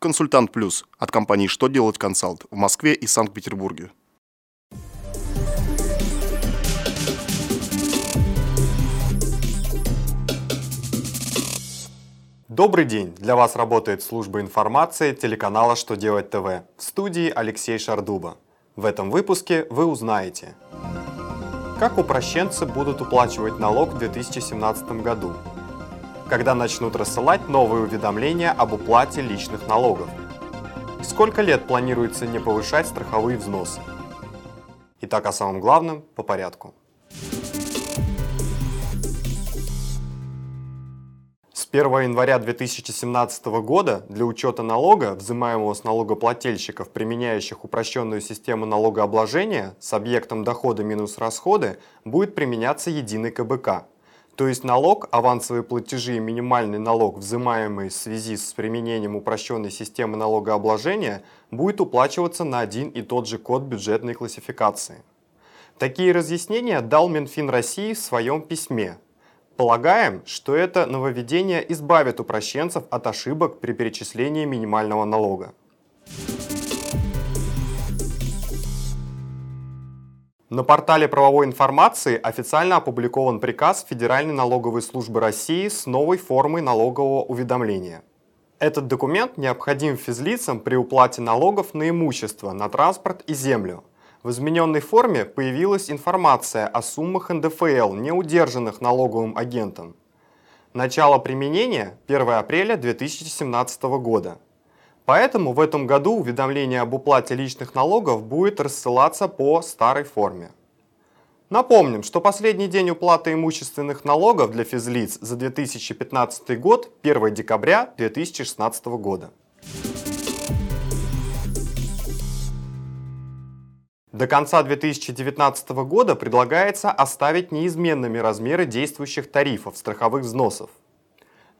Консультант Плюс от компании «Что делать консалт» в Москве и Санкт-Петербурге. Добрый день! Для вас работает служба информации телеканала «Что делать ТВ» в студии Алексей Шардуба. В этом выпуске вы узнаете, как упрощенцы будут уплачивать налог в 2017 году, когда начнут рассылать новые уведомления об уплате личных налогов, сколько лет планируется не повышать страховые взносы. Итак, о самом главном по порядку. С 1 января 2017 года для учета налога, взимаемого с налогоплательщиков, применяющих упрощенную систему налогообложения с объектом дохода минус расходы, будет применяться единый КБК. То есть налог, авансовые платежи и минимальный налог, взимаемый в связи с применением упрощенной системы налогообложения, будет уплачиваться на один и тот же код бюджетной классификации. Такие разъяснения дал Минфин России в своем письме, Полагаем, что это нововведение избавит упрощенцев от ошибок при перечислении минимального налога. На портале правовой информации официально опубликован приказ Федеральной налоговой службы России с новой формой налогового уведомления. Этот документ необходим физлицам при уплате налогов на имущество, на транспорт и землю – в измененной форме появилась информация о суммах НДФЛ, не удержанных налоговым агентом. Начало применения 1 апреля 2017 года. Поэтому в этом году уведомление об уплате личных налогов будет рассылаться по старой форме. Напомним, что последний день уплаты имущественных налогов для физлиц за 2015 год 1 декабря 2016 года. До конца 2019 года предлагается оставить неизменными размеры действующих тарифов страховых взносов.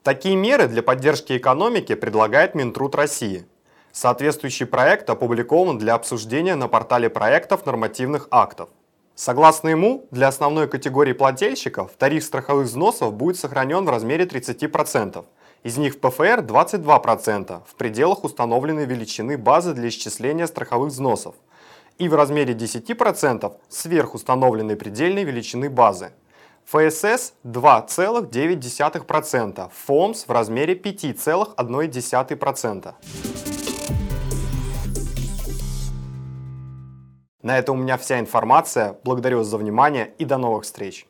Такие меры для поддержки экономики предлагает Минтруд России. Соответствующий проект опубликован для обсуждения на портале проектов нормативных актов. Согласно ему, для основной категории плательщиков тариф страховых взносов будет сохранен в размере 30%, из них в ПФР 22% в пределах установленной величины базы для исчисления страховых взносов – и в размере 10% сверх установленной предельной величины базы. ФСС 2,9%, ФОМС в размере 5,1%. На этом у меня вся информация. Благодарю вас за внимание и до новых встреч.